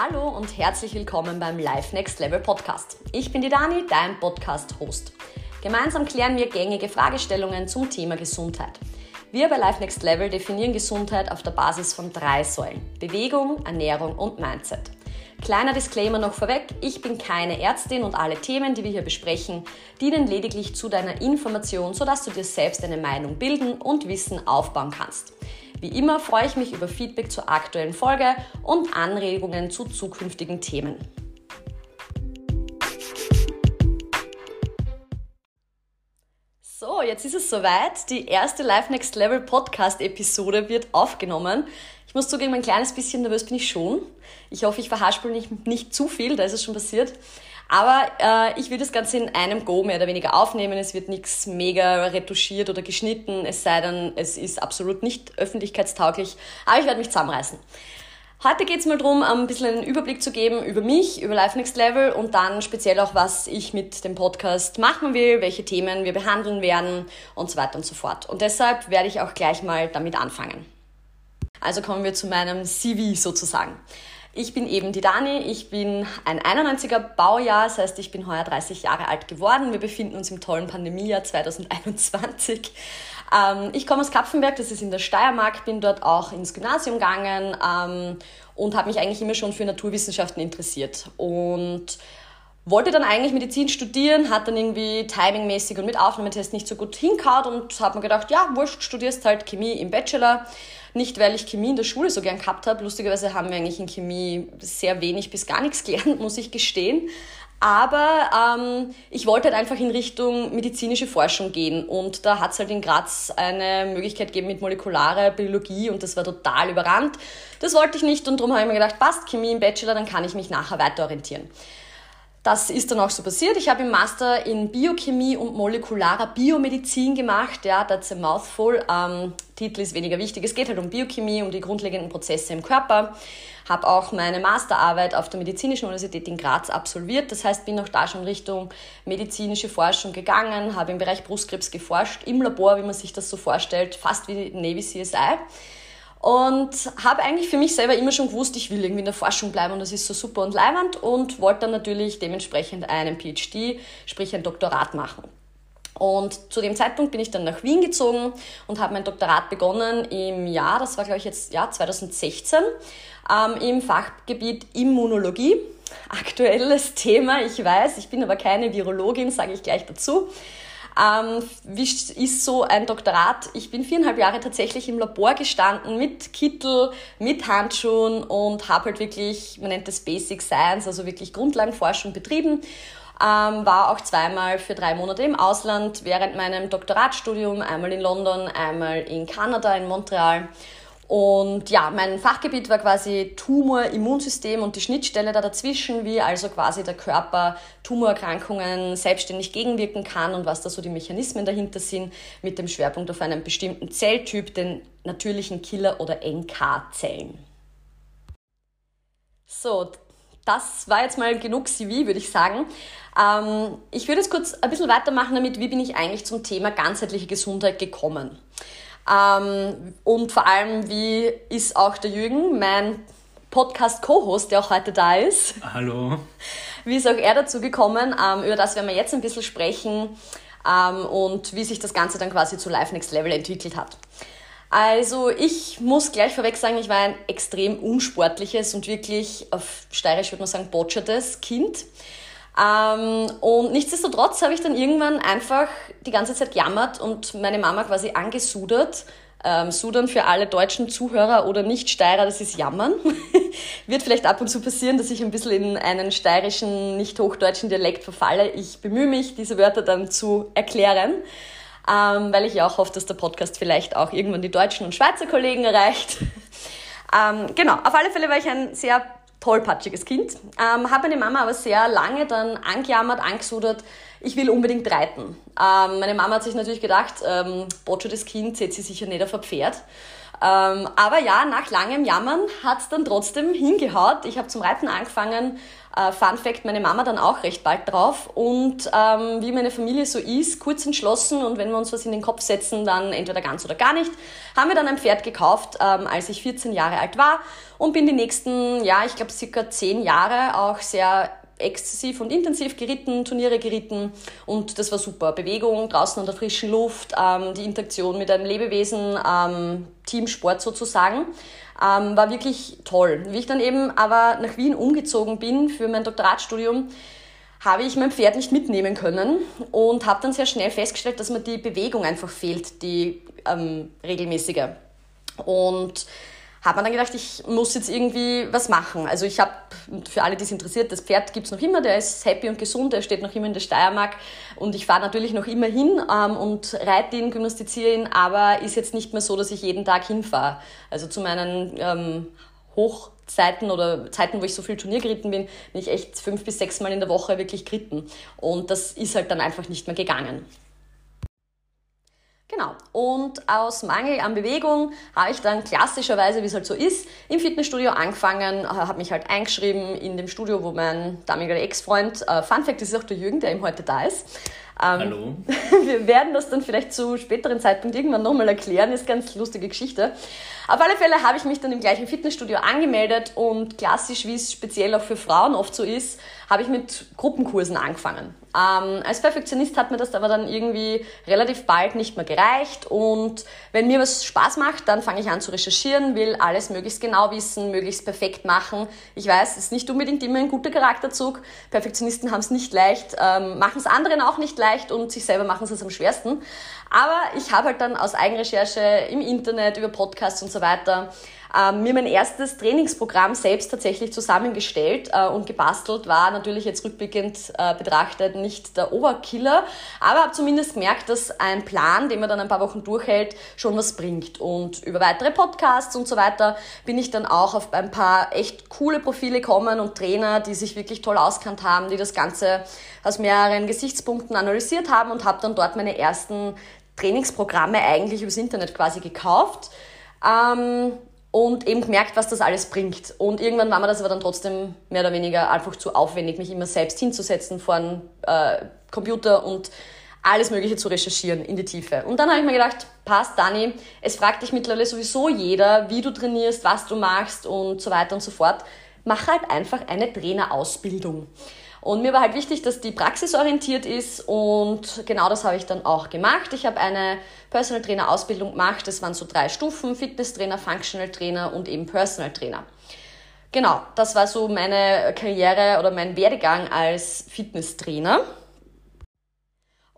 Hallo und herzlich willkommen beim Live Next Level Podcast. Ich bin die Dani, dein Podcast-Host. Gemeinsam klären wir gängige Fragestellungen zum Thema Gesundheit. Wir bei Life Next Level definieren Gesundheit auf der Basis von drei Säulen: Bewegung, Ernährung und Mindset. Kleiner Disclaimer noch vorweg, ich bin keine Ärztin und alle Themen, die wir hier besprechen, dienen lediglich zu deiner Information, sodass du dir selbst eine Meinung bilden und Wissen aufbauen kannst. Wie immer freue ich mich über Feedback zur aktuellen Folge und Anregungen zu zukünftigen Themen. So, jetzt ist es soweit. Die erste Live Next Level Podcast Episode wird aufgenommen. Ich muss zugeben, ein kleines bisschen nervös bin ich schon. Ich hoffe, ich verhaspel nicht, nicht zu viel, da ist es schon passiert. Aber äh, ich will das Ganze in einem Go mehr oder weniger aufnehmen. Es wird nichts mega retuschiert oder geschnitten, es sei denn, es ist absolut nicht öffentlichkeitstauglich. Aber ich werde mich zusammenreißen. Heute geht es mal darum, ein bisschen einen Überblick zu geben über mich, über Life Next Level und dann speziell auch, was ich mit dem Podcast machen will, welche Themen wir behandeln werden und so weiter und so fort. Und deshalb werde ich auch gleich mal damit anfangen. Also kommen wir zu meinem CV sozusagen. Ich bin eben die Dani, ich bin ein 91er Baujahr, das heißt, ich bin heuer 30 Jahre alt geworden. Wir befinden uns im tollen Pandemiejahr 2021. Ähm, ich komme aus Kapfenberg, das ist in der Steiermark, bin dort auch ins Gymnasium gegangen ähm, und habe mich eigentlich immer schon für Naturwissenschaften interessiert. Und wollte dann eigentlich Medizin studieren, hat dann irgendwie timingmäßig und mit Aufnahmetest nicht so gut hinkaut und habe mir gedacht, ja, wurscht, studierst halt Chemie im Bachelor. Nicht, weil ich Chemie in der Schule so gern gehabt habe. Lustigerweise haben wir eigentlich in Chemie sehr wenig bis gar nichts gelernt, muss ich gestehen. Aber ähm, ich wollte halt einfach in Richtung medizinische Forschung gehen. Und da hat es halt in Graz eine Möglichkeit gegeben mit molekularer Biologie und das war total überrannt. Das wollte ich nicht und darum habe ich mir gedacht, passt, Chemie im Bachelor, dann kann ich mich nachher weiter orientieren. Das ist dann auch so passiert. Ich habe im Master in Biochemie und molekularer Biomedizin gemacht. Ja, that's a mouthful. Ähm, Titel ist weniger wichtig. Es geht halt um Biochemie, um die grundlegenden Prozesse im Körper. Habe auch meine Masterarbeit auf der Medizinischen Universität in Graz absolviert. Das heißt, bin auch da schon Richtung medizinische Forschung gegangen, habe im Bereich Brustkrebs geforscht, im Labor, wie man sich das so vorstellt, fast wie Navy CSI. Und habe eigentlich für mich selber immer schon gewusst, ich will irgendwie in der Forschung bleiben und das ist so super und leibend und wollte dann natürlich dementsprechend einen PhD, sprich ein Doktorat machen. Und zu dem Zeitpunkt bin ich dann nach Wien gezogen und habe mein Doktorat begonnen im Jahr, das war glaube ich jetzt ja 2016, ähm, im Fachgebiet Immunologie. Aktuelles Thema, ich weiß, ich bin aber keine Virologin, sage ich gleich dazu. Ähm, wie ist so ein Doktorat? Ich bin viereinhalb Jahre tatsächlich im Labor gestanden mit Kittel, mit Handschuhen und habe halt wirklich, man nennt das Basic Science, also wirklich Grundlagenforschung betrieben. Ähm, war auch zweimal für drei Monate im Ausland während meinem Doktoratstudium, einmal in London, einmal in Kanada, in Montreal und ja, mein Fachgebiet war quasi Tumor, Immunsystem und die Schnittstelle da dazwischen, wie also quasi der Körper Tumorerkrankungen selbstständig gegenwirken kann und was da so die Mechanismen dahinter sind, mit dem Schwerpunkt auf einen bestimmten Zelltyp, den natürlichen Killer- oder NK-Zellen. So, das war jetzt mal genug CV, würde ich sagen. Ähm, ich würde jetzt kurz ein bisschen weitermachen damit, wie bin ich eigentlich zum Thema ganzheitliche Gesundheit gekommen. Ähm, und vor allem, wie ist auch der Jürgen, mein Podcast-Co-Host, der auch heute da ist. Hallo. Wie ist auch er dazu gekommen? Ähm, über das werden wir jetzt ein bisschen sprechen ähm, und wie sich das Ganze dann quasi zu Life Next Level entwickelt hat. Also ich muss gleich vorweg sagen, ich war ein extrem unsportliches und wirklich auf steirisch würde man sagen botschertes Kind. Ähm, und nichtsdestotrotz habe ich dann irgendwann einfach die ganze Zeit jammert und meine Mama quasi angesudert. Ähm, Sudern für alle deutschen Zuhörer oder Nicht-Steirer, das ist Jammern. Wird vielleicht ab und zu passieren, dass ich ein bisschen in einen steirischen, nicht hochdeutschen Dialekt verfalle. Ich bemühe mich, diese Wörter dann zu erklären, ähm, weil ich ja auch hoffe, dass der Podcast vielleicht auch irgendwann die deutschen und Schweizer Kollegen erreicht. ähm, genau, auf alle Fälle war ich ein sehr tollpatschiges Kind. Ähm, habe meine Mama aber sehr lange dann angejammert, angesudert, ich will unbedingt reiten. Ähm, meine Mama hat sich natürlich gedacht, ähm, Boccio das Kind setzt sie sicher nicht auf ein Pferd. Ähm, aber ja, nach langem Jammern hat's dann trotzdem hingehaut. Ich habe zum Reiten angefangen. Äh, Fun Fact, meine Mama dann auch recht bald drauf. Und ähm, wie meine Familie so ist, kurz entschlossen und wenn wir uns was in den Kopf setzen, dann entweder ganz oder gar nicht, haben wir dann ein Pferd gekauft, ähm, als ich 14 Jahre alt war und bin die nächsten, ja, ich glaube circa 10 Jahre auch sehr exzessiv und intensiv geritten, Turniere geritten und das war super. Bewegung draußen an der frischen Luft, ähm, die Interaktion mit einem Lebewesen, ähm, Teamsport sozusagen, ähm, war wirklich toll. Wie ich dann eben aber nach Wien umgezogen bin für mein Doktoratstudium, habe ich mein Pferd nicht mitnehmen können und habe dann sehr schnell festgestellt, dass mir die Bewegung einfach fehlt, die ähm, regelmäßige. Und hat man dann gedacht, ich muss jetzt irgendwie was machen. Also ich habe, für alle, die es interessiert, das Pferd gibt es noch immer, der ist happy und gesund, der steht noch immer in der Steiermark und ich fahre natürlich noch immer hin ähm, und reite ihn, gymnastiziere ihn, aber ist jetzt nicht mehr so, dass ich jeden Tag hinfahre. Also zu meinen ähm, Hochzeiten oder Zeiten, wo ich so viel Turnier geritten bin, bin ich echt fünf bis sechs Mal in der Woche wirklich geritten und das ist halt dann einfach nicht mehr gegangen. Genau. Und aus Mangel an Bewegung habe ich dann klassischerweise, wie es halt so ist, im Fitnessstudio angefangen, habe mich halt eingeschrieben in dem Studio, wo mein damaliger Ex-Freund, äh, Fun Fact, das ist auch der Jürgen, der eben heute da ist. Ähm, Hallo. Wir werden das dann vielleicht zu späteren Zeitpunkt irgendwann nochmal erklären, ist ganz lustige Geschichte. Auf alle Fälle habe ich mich dann im gleichen Fitnessstudio angemeldet und klassisch, wie es speziell auch für Frauen oft so ist, habe ich mit Gruppenkursen angefangen. Ähm, als Perfektionist hat mir das aber dann irgendwie relativ bald nicht mehr gereicht und wenn mir was Spaß macht, dann fange ich an zu recherchieren, will alles möglichst genau wissen, möglichst perfekt machen. Ich weiß, es ist nicht unbedingt immer ein guter Charakterzug. Perfektionisten haben es nicht leicht, ähm, machen es anderen auch nicht leicht und sich selber machen es am schwersten. Aber ich habe halt dann aus Eigenrecherche im Internet, über Podcasts und so weiter ähm, mir mein erstes Trainingsprogramm selbst tatsächlich zusammengestellt äh, und gebastelt. War natürlich jetzt rückblickend äh, betrachtet nicht der Oberkiller, aber habe zumindest gemerkt, dass ein Plan, den man dann ein paar Wochen durchhält, schon was bringt. Und über weitere Podcasts und so weiter bin ich dann auch auf ein paar echt coole Profile gekommen und Trainer, die sich wirklich toll auskannt haben, die das Ganze aus mehreren Gesichtspunkten analysiert haben und habe dann dort meine ersten Trainingsprogramme eigentlich übers Internet quasi gekauft. Ähm, und eben gemerkt, was das alles bringt. Und irgendwann war mir das aber dann trotzdem mehr oder weniger einfach zu aufwendig, mich immer selbst hinzusetzen vor einem äh, Computer und alles Mögliche zu recherchieren in die Tiefe. Und dann habe ich mir gedacht, passt, Dani, es fragt dich mittlerweile sowieso jeder, wie du trainierst, was du machst und so weiter und so fort. Mach halt einfach eine Trainerausbildung. Und mir war halt wichtig, dass die praxisorientiert ist und genau das habe ich dann auch gemacht. Ich habe eine Personal Trainer Ausbildung gemacht. Das waren so drei Stufen, Fitness Trainer, Functional Trainer und eben Personal Trainer. Genau, das war so meine Karriere oder mein Werdegang als Fitnesstrainer.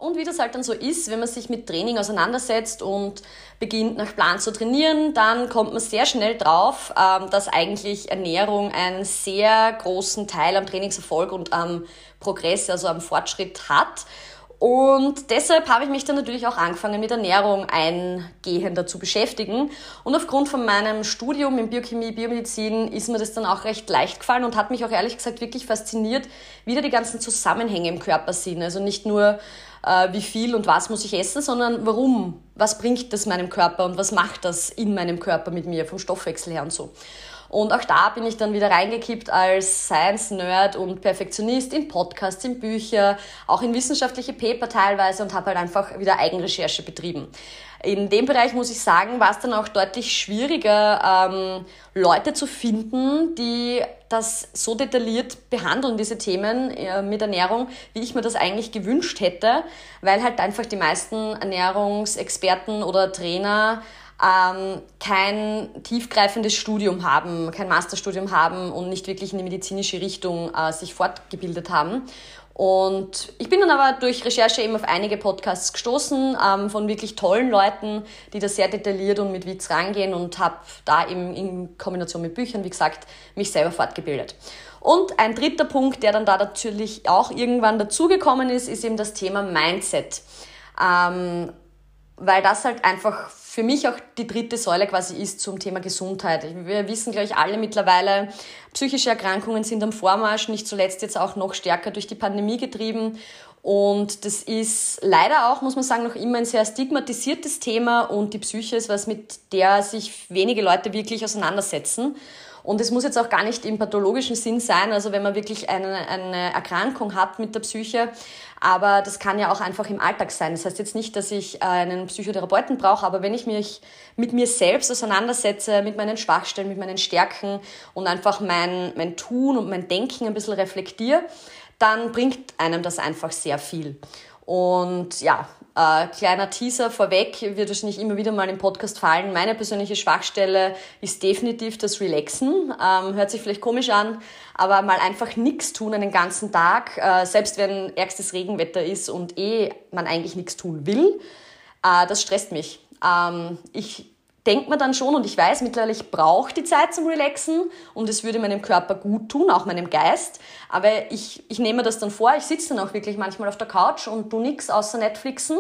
Und wie das halt dann so ist, wenn man sich mit Training auseinandersetzt und beginnt nach Plan zu trainieren, dann kommt man sehr schnell drauf, ähm, dass eigentlich Ernährung einen sehr großen Teil am Trainingserfolg und am Progress, also am Fortschritt hat. Und deshalb habe ich mich dann natürlich auch angefangen, mit Ernährung eingehender zu beschäftigen. Und aufgrund von meinem Studium in Biochemie, Biomedizin ist mir das dann auch recht leicht gefallen und hat mich auch ehrlich gesagt wirklich fasziniert, wie da die ganzen Zusammenhänge im Körper sind. Also nicht nur äh, wie viel und was muss ich essen, sondern warum, was bringt das meinem Körper und was macht das in meinem Körper mit mir, vom Stoffwechsel her und so. Und auch da bin ich dann wieder reingekippt als Science-Nerd und Perfektionist in Podcasts, in Bücher, auch in wissenschaftliche Paper teilweise und habe halt einfach wieder Eigenrecherche betrieben. In dem Bereich muss ich sagen, war es dann auch deutlich schwieriger, ähm, Leute zu finden, die das so detailliert behandeln, diese Themen äh, mit Ernährung, wie ich mir das eigentlich gewünscht hätte, weil halt einfach die meisten Ernährungsexperten oder Trainer ähm, kein tiefgreifendes Studium haben, kein Masterstudium haben und nicht wirklich in die medizinische Richtung äh, sich fortgebildet haben. Und ich bin dann aber durch Recherche eben auf einige Podcasts gestoßen ähm, von wirklich tollen Leuten, die da sehr detailliert und mit Witz rangehen und habe da eben in Kombination mit Büchern, wie gesagt, mich selber fortgebildet. Und ein dritter Punkt, der dann da natürlich auch irgendwann dazugekommen ist, ist eben das Thema Mindset. Ähm, weil das halt einfach für mich auch die dritte Säule quasi ist zum Thema Gesundheit. Wir wissen, glaube ich, alle mittlerweile, psychische Erkrankungen sind am Vormarsch, nicht zuletzt jetzt auch noch stärker durch die Pandemie getrieben. Und das ist leider auch, muss man sagen, noch immer ein sehr stigmatisiertes Thema und die Psyche ist was, mit der sich wenige Leute wirklich auseinandersetzen. Und es muss jetzt auch gar nicht im pathologischen Sinn sein, also wenn man wirklich eine, eine Erkrankung hat mit der Psyche. Aber das kann ja auch einfach im Alltag sein. Das heißt jetzt nicht, dass ich einen Psychotherapeuten brauche, aber wenn ich mich mit mir selbst auseinandersetze, mit meinen Schwachstellen, mit meinen Stärken und einfach mein, mein Tun und mein Denken ein bisschen reflektiere, dann bringt einem das einfach sehr viel. Und ja, äh, kleiner Teaser vorweg, wird wahrscheinlich immer wieder mal im Podcast fallen. Meine persönliche Schwachstelle ist definitiv das Relaxen. Ähm, hört sich vielleicht komisch an, aber mal einfach nichts tun einen ganzen Tag, äh, selbst wenn ärgstes Regenwetter ist und eh man eigentlich nichts tun will, äh, das stresst mich. Ähm, ich denkt man dann schon und ich weiß mittlerweile, ich brauche die Zeit zum Relaxen und es würde meinem Körper gut tun, auch meinem Geist. Aber ich, ich nehme das dann vor, ich sitze dann auch wirklich manchmal auf der Couch und tu nichts außer Netflixen.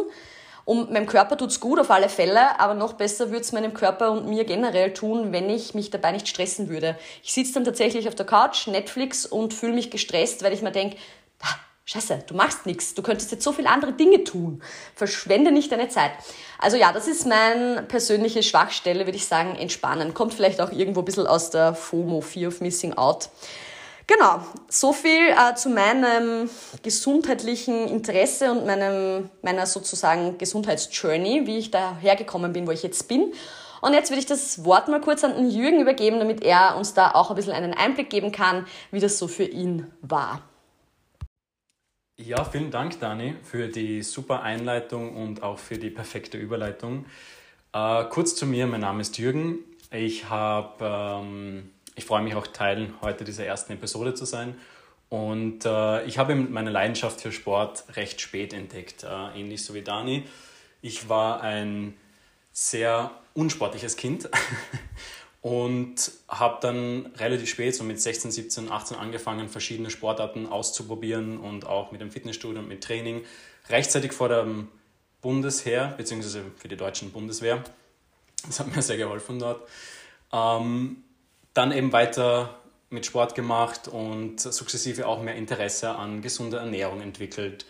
Und meinem Körper tut's gut auf alle Fälle, aber noch besser würde es meinem Körper und mir generell tun, wenn ich mich dabei nicht stressen würde. Ich sitze dann tatsächlich auf der Couch, Netflix und fühle mich gestresst, weil ich mir denke, Scheiße, du machst nichts, du könntest jetzt so viele andere Dinge tun. Verschwende nicht deine Zeit. Also ja, das ist meine persönliche Schwachstelle, würde ich sagen, entspannen. Kommt vielleicht auch irgendwo ein bisschen aus der FOMO, Fear of Missing Out. Genau, so viel äh, zu meinem gesundheitlichen Interesse und meinem, meiner sozusagen Gesundheitsjourney, wie ich da hergekommen bin, wo ich jetzt bin. Und jetzt würde ich das Wort mal kurz an den Jürgen übergeben, damit er uns da auch ein bisschen einen Einblick geben kann, wie das so für ihn war. Ja, vielen Dank, Dani, für die super Einleitung und auch für die perfekte Überleitung. Äh, kurz zu mir, mein Name ist Jürgen. Ich ähm, ich freue mich auch Teil heute dieser ersten Episode zu sein. Und äh, ich habe meine Leidenschaft für Sport recht spät entdeckt, äh, ähnlich so wie Dani. Ich war ein sehr unsportliches Kind und habe dann relativ spät, so mit 16, 17, 18 angefangen, verschiedene Sportarten auszuprobieren und auch mit dem Fitnessstudio und mit Training. Rechtzeitig vor dem Bundesheer, beziehungsweise für die deutschen Bundeswehr. Das hat mir sehr geholfen dort. Ähm, dann eben weiter mit Sport gemacht und sukzessive auch mehr Interesse an gesunder Ernährung entwickelt.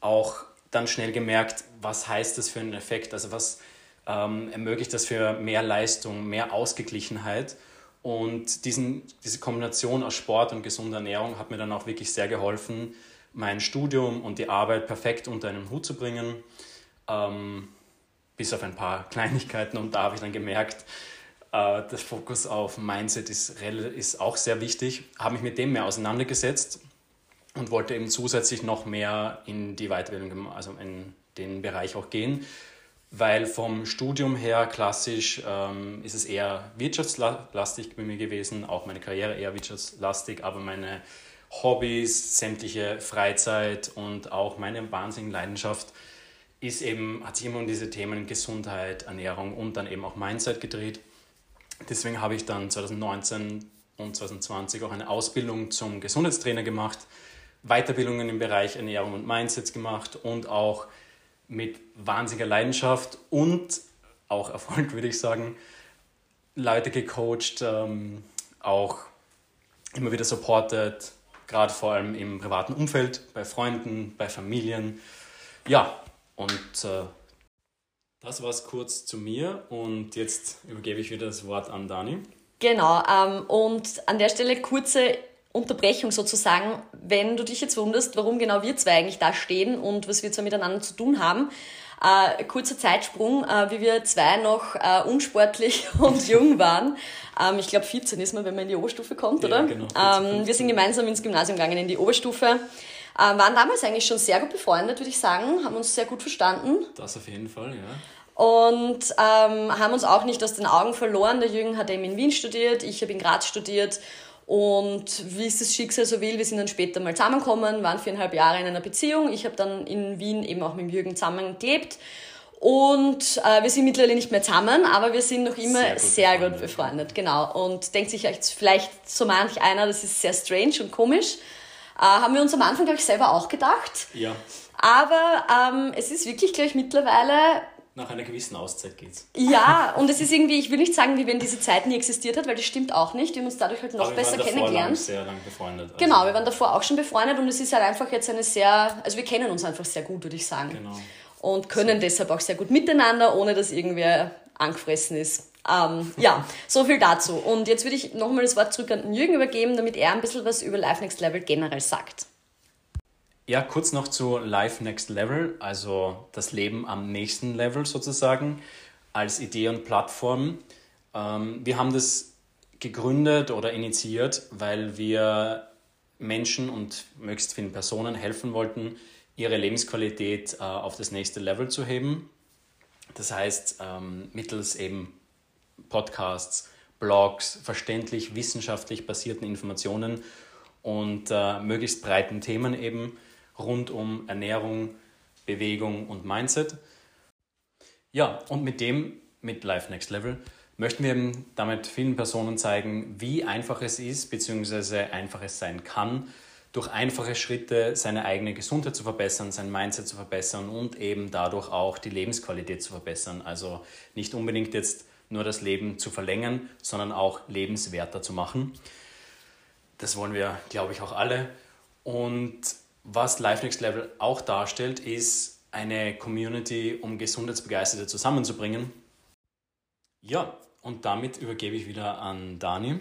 Auch dann schnell gemerkt, was heißt das für einen Effekt, also was ähm, ermöglicht das für mehr Leistung, mehr Ausgeglichenheit. Und diesen, diese Kombination aus Sport und gesunder Ernährung hat mir dann auch wirklich sehr geholfen, mein Studium und die Arbeit perfekt unter einen Hut zu bringen. Ähm, bis auf ein paar Kleinigkeiten. Und da habe ich dann gemerkt, äh, der Fokus auf Mindset ist, ist auch sehr wichtig. Habe mich mit dem mehr auseinandergesetzt und wollte eben zusätzlich noch mehr in die Weiterbildung, also in den Bereich auch gehen weil vom Studium her klassisch ähm, ist es eher wirtschaftslastig bei mir gewesen, auch meine Karriere eher wirtschaftslastig, aber meine Hobbys, sämtliche Freizeit und auch meine wahnsinnige Leidenschaft ist eben, hat sich immer um diese Themen Gesundheit, Ernährung und dann eben auch Mindset gedreht. Deswegen habe ich dann 2019 und 2020 auch eine Ausbildung zum Gesundheitstrainer gemacht, Weiterbildungen im Bereich Ernährung und Mindset gemacht und auch mit wahnsinniger Leidenschaft und auch Erfolg, würde ich sagen, Leute gecoacht, ähm, auch immer wieder supported, gerade vor allem im privaten Umfeld, bei Freunden, bei Familien. Ja, und äh, das war es kurz zu mir und jetzt übergebe ich wieder das Wort an Dani. Genau, ähm, und an der Stelle kurze Unterbrechung sozusagen, wenn du dich jetzt wunderst, warum genau wir zwei eigentlich da stehen und was wir zwar miteinander zu tun haben. Äh, kurzer Zeitsprung, äh, wie wir zwei noch äh, unsportlich und jung waren. Ähm, ich glaube 14 ist man, wenn man in die Oberstufe kommt, ja, oder? Genau, 14, ähm, wir sind gemeinsam ins Gymnasium gegangen, in die Oberstufe. Äh, waren damals eigentlich schon sehr gut befreundet, würde ich sagen, haben uns sehr gut verstanden. Das auf jeden Fall, ja und ähm, haben uns auch nicht aus den Augen verloren. Der Jürgen hat eben in Wien studiert, ich habe in Graz studiert und wie es das Schicksal so will, wir sind dann später mal zusammengekommen, waren viereinhalb Jahre in einer Beziehung. Ich habe dann in Wien eben auch mit Jürgen zusammengelebt. Und äh, wir sind mittlerweile nicht mehr zusammen, aber wir sind noch immer sehr gut, sehr befreundet. gut befreundet. Genau. Und denkt sich vielleicht so manch einer, das ist sehr strange und komisch. Äh, haben wir uns am Anfang, glaube ich, selber auch gedacht. Ja. Aber ähm, es ist wirklich, glaube ich, mittlerweile nach einer gewissen Auszeit geht's. Ja, und es ist irgendwie, ich will nicht sagen, wie wenn diese Zeit nie existiert hat, weil das stimmt auch nicht. Wir haben uns dadurch halt noch Aber besser wir waren davor kennengelernt. Lang, sehr lang befreundet. Also, Genau, wir waren davor auch schon befreundet und es ist halt einfach jetzt eine sehr, also wir kennen uns einfach sehr gut, würde ich sagen. Genau. Und können deshalb auch sehr gut miteinander, ohne dass irgendwer angefressen ist. Ähm, ja, so viel dazu. Und jetzt würde ich nochmal das Wort zurück an den Jürgen übergeben, damit er ein bisschen was über Life Next Level generell sagt. Ja, kurz noch zu Life Next Level, also das Leben am nächsten Level sozusagen, als Idee und Plattform. Ähm, wir haben das gegründet oder initiiert, weil wir Menschen und möglichst vielen Personen helfen wollten, ihre Lebensqualität äh, auf das nächste Level zu heben. Das heißt, ähm, mittels eben Podcasts, Blogs, verständlich wissenschaftlich basierten Informationen und äh, möglichst breiten Themen eben rund um Ernährung, Bewegung und Mindset. Ja, und mit dem, mit Life Next Level, möchten wir eben damit vielen Personen zeigen, wie einfach es ist, beziehungsweise einfach es sein kann, durch einfache Schritte seine eigene Gesundheit zu verbessern, sein Mindset zu verbessern und eben dadurch auch die Lebensqualität zu verbessern. Also nicht unbedingt jetzt nur das Leben zu verlängern, sondern auch lebenswerter zu machen. Das wollen wir, glaube ich, auch alle. Und was Life Next Level auch darstellt, ist eine Community, um Gesundheitsbegeisterte zusammenzubringen. Ja, und damit übergebe ich wieder an Dani.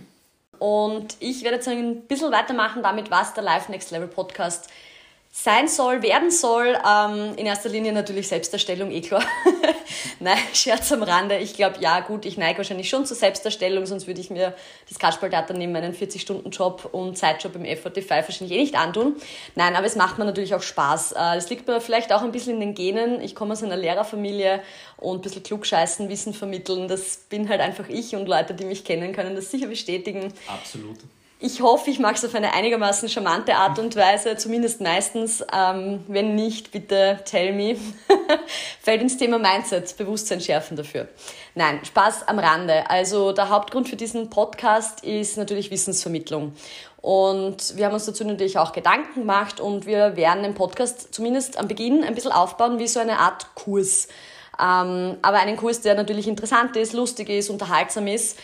Und ich werde jetzt ein bisschen weitermachen damit, was der Life Next Level Podcast sein soll, werden soll. Ähm, in erster Linie natürlich Selbsterstellung, eh klar. Nein, Scherz am Rande. Ich glaube, ja, gut, ich neige wahrscheinlich schon zur Selbsterstellung, sonst würde ich mir das Kasperltheater neben meinen 40-Stunden-Job und Zeitjob im FOTV wahrscheinlich eh nicht antun. Nein, aber es macht mir natürlich auch Spaß. Äh, das liegt mir vielleicht auch ein bisschen in den Genen. Ich komme aus einer Lehrerfamilie und ein bisschen klugscheißen, Wissen vermitteln. Das bin halt einfach ich und Leute, die mich kennen, können das sicher bestätigen. Absolut. Ich hoffe, ich mache es auf eine einigermaßen charmante Art und Weise, zumindest meistens. Ähm, wenn nicht, bitte tell me. Fällt ins Thema Mindset, Bewusstsein schärfen dafür. Nein, Spaß am Rande. Also der Hauptgrund für diesen Podcast ist natürlich Wissensvermittlung. Und wir haben uns dazu natürlich auch Gedanken gemacht und wir werden den Podcast zumindest am Beginn ein bisschen aufbauen wie so eine Art Kurs. Ähm, aber einen Kurs, der natürlich interessant ist, lustig ist, unterhaltsam ist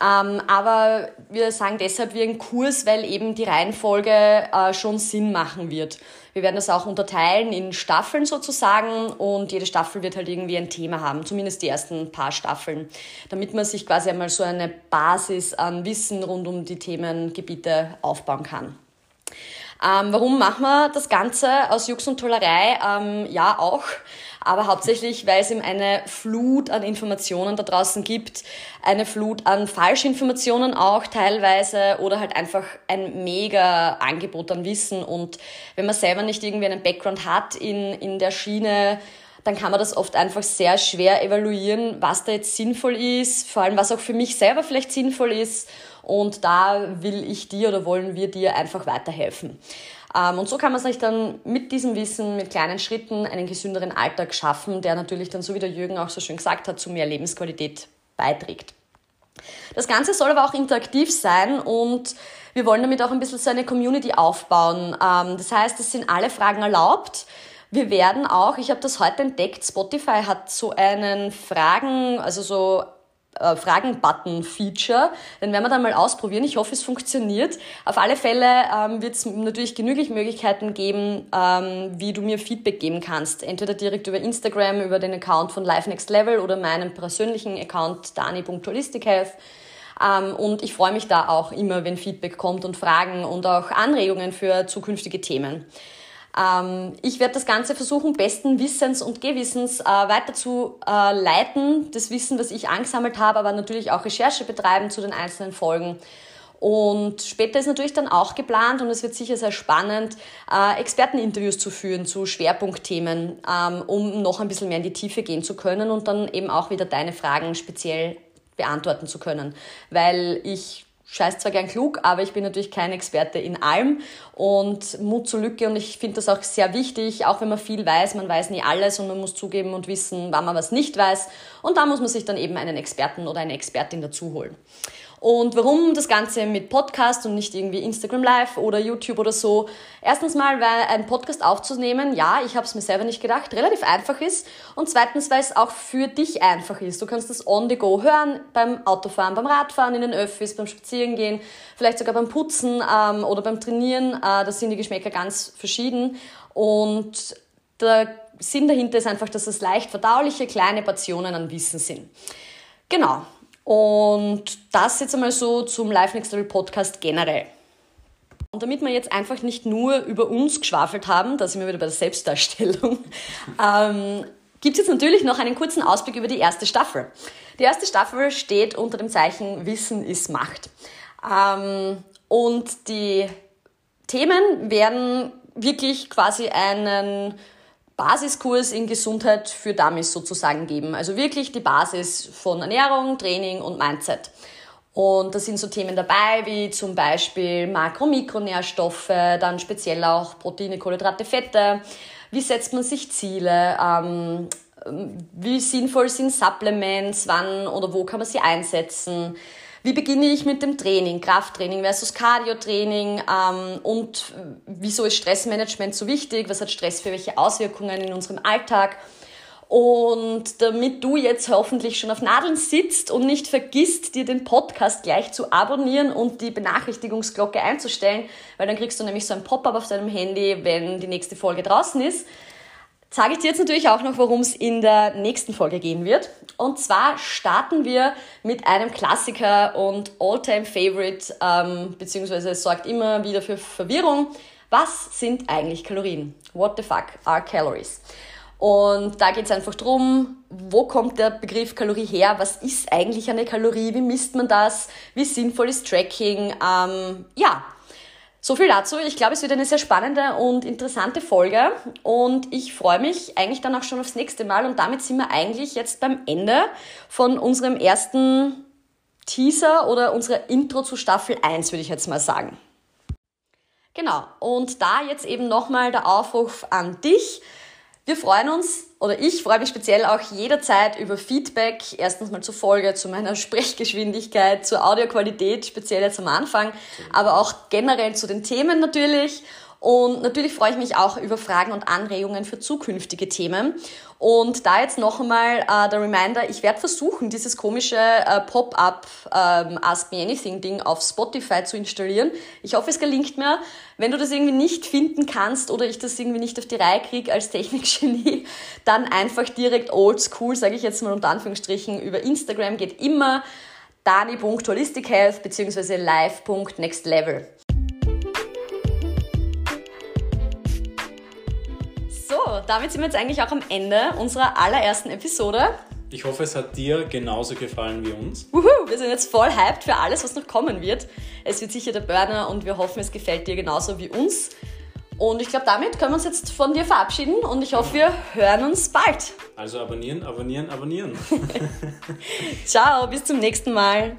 ähm, aber wir sagen deshalb wie ein Kurs, weil eben die Reihenfolge äh, schon Sinn machen wird. Wir werden das auch unterteilen in Staffeln sozusagen und jede Staffel wird halt irgendwie ein Thema haben, zumindest die ersten paar Staffeln, damit man sich quasi einmal so eine Basis an Wissen rund um die Themengebiete aufbauen kann. Ähm, warum machen wir das Ganze aus Jux und Tollerei? Ähm, ja, auch aber hauptsächlich, weil es eben eine Flut an Informationen da draußen gibt, eine Flut an Falschinformationen auch teilweise oder halt einfach ein mega Angebot an Wissen und wenn man selber nicht irgendwie einen Background hat in, in der Schiene, dann kann man das oft einfach sehr schwer evaluieren, was da jetzt sinnvoll ist, vor allem was auch für mich selber vielleicht sinnvoll ist. Und da will ich dir oder wollen wir dir einfach weiterhelfen. Ähm, und so kann man sich dann mit diesem Wissen, mit kleinen Schritten einen gesünderen Alltag schaffen, der natürlich dann, so wie der Jürgen auch so schön gesagt hat, zu mehr Lebensqualität beiträgt. Das Ganze soll aber auch interaktiv sein und wir wollen damit auch ein bisschen so eine Community aufbauen. Ähm, das heißt, es sind alle Fragen erlaubt. Wir werden auch, ich habe das heute entdeckt, Spotify hat so einen Fragen, also so äh, Fragen-Button-Feature. Den werden wir dann mal ausprobieren. Ich hoffe, es funktioniert. Auf alle Fälle ähm, wird es natürlich genügend Möglichkeiten geben, ähm, wie du mir Feedback geben kannst. Entweder direkt über Instagram, über den Account von Life Next Level oder meinen persönlichen Account dani.holistichealth. Ähm, und ich freue mich da auch immer, wenn Feedback kommt und Fragen und auch Anregungen für zukünftige Themen. Ähm, ich werde das Ganze versuchen, besten Wissens und Gewissens äh, weiter zu äh, leiten, das Wissen, was ich angesammelt habe, aber natürlich auch Recherche betreiben zu den einzelnen Folgen. Und später ist natürlich dann auch geplant, und es wird sicher sehr spannend, äh, Experteninterviews zu führen zu Schwerpunktthemen, ähm, um noch ein bisschen mehr in die Tiefe gehen zu können und dann eben auch wieder deine Fragen speziell beantworten zu können. Weil ich scheiß zwar gern klug, aber ich bin natürlich kein Experte in allem und Mut zur Lücke und ich finde das auch sehr wichtig, auch wenn man viel weiß, man weiß nie alles und man muss zugeben und wissen, wann man was nicht weiß und da muss man sich dann eben einen Experten oder eine Expertin dazu holen. Und warum das Ganze mit Podcast und nicht irgendwie Instagram Live oder YouTube oder so? Erstens mal, weil ein Podcast aufzunehmen, ja, ich habe es mir selber nicht gedacht, relativ einfach ist. Und zweitens, weil es auch für dich einfach ist. Du kannst das on the go hören, beim Autofahren, beim Radfahren, in den Öffis, beim Spazierengehen, vielleicht sogar beim Putzen ähm, oder beim Trainieren. Äh, da sind die Geschmäcker ganz verschieden. Und der Sinn dahinter ist einfach, dass es leicht verdauliche kleine Portionen an Wissen sind. Genau. Und das jetzt einmal so zum Live Next Level Podcast generell. Und damit wir jetzt einfach nicht nur über uns geschwafelt haben, da sind wir wieder bei der Selbstdarstellung, ähm, gibt es jetzt natürlich noch einen kurzen Ausblick über die erste Staffel. Die erste Staffel steht unter dem Zeichen Wissen ist Macht. Ähm, und die Themen werden wirklich quasi einen Basiskurs in Gesundheit für Dummies sozusagen geben. Also wirklich die Basis von Ernährung, Training und Mindset. Und da sind so Themen dabei wie zum Beispiel Makro- und Mikronährstoffe, dann speziell auch Proteine, Kohlenhydrate, Fette. Wie setzt man sich Ziele? Ähm, wie sinnvoll sind Supplements? Wann oder wo kann man sie einsetzen? Wie beginne ich mit dem Training, Krafttraining versus Cardiotraining ähm, und wieso ist Stressmanagement so wichtig? Was hat Stress für welche Auswirkungen in unserem Alltag? Und damit du jetzt hoffentlich schon auf Nadeln sitzt und nicht vergisst, dir den Podcast gleich zu abonnieren und die Benachrichtigungsglocke einzustellen, weil dann kriegst du nämlich so ein Pop-up auf deinem Handy, wenn die nächste Folge draußen ist sage ich dir jetzt natürlich auch noch, worum es in der nächsten Folge gehen wird. Und zwar starten wir mit einem Klassiker und All-Time-Favorite, ähm, beziehungsweise es sorgt immer wieder für Verwirrung. Was sind eigentlich Kalorien? What the fuck are calories? Und da geht es einfach drum, wo kommt der Begriff Kalorie her? Was ist eigentlich eine Kalorie? Wie misst man das? Wie sinnvoll ist Tracking? Ähm, ja, so viel dazu. Ich glaube, es wird eine sehr spannende und interessante Folge und ich freue mich eigentlich dann auch schon aufs nächste Mal und damit sind wir eigentlich jetzt beim Ende von unserem ersten Teaser oder unserer Intro zu Staffel 1, würde ich jetzt mal sagen. Genau, und da jetzt eben nochmal der Aufruf an dich. Wir freuen uns, oder ich freue mich speziell auch jederzeit über Feedback. Erstens mal zur Folge, zu meiner Sprechgeschwindigkeit, zur Audioqualität, speziell jetzt am Anfang, aber auch generell zu den Themen natürlich. Und natürlich freue ich mich auch über Fragen und Anregungen für zukünftige Themen. Und da jetzt noch einmal äh, der Reminder, ich werde versuchen, dieses komische äh, Pop-up ähm, Ask Me Anything Ding auf Spotify zu installieren. Ich hoffe, es gelingt mir. Wenn du das irgendwie nicht finden kannst oder ich das irgendwie nicht auf die Reihe kriege als Technikgenie, dann einfach direkt oldschool, sage ich jetzt mal unter Anführungsstrichen, über Instagram geht immer dani.holistichealth bzw. live.nextlevel. damit sind wir jetzt eigentlich auch am Ende unserer allerersten Episode. Ich hoffe, es hat dir genauso gefallen wie uns. Wuhu, wir sind jetzt voll hyped für alles, was noch kommen wird. Es wird sicher der Burner und wir hoffen, es gefällt dir genauso wie uns. Und ich glaube, damit können wir uns jetzt von dir verabschieden und ich hoffe, wir hören uns bald. Also abonnieren, abonnieren, abonnieren. Ciao, bis zum nächsten Mal.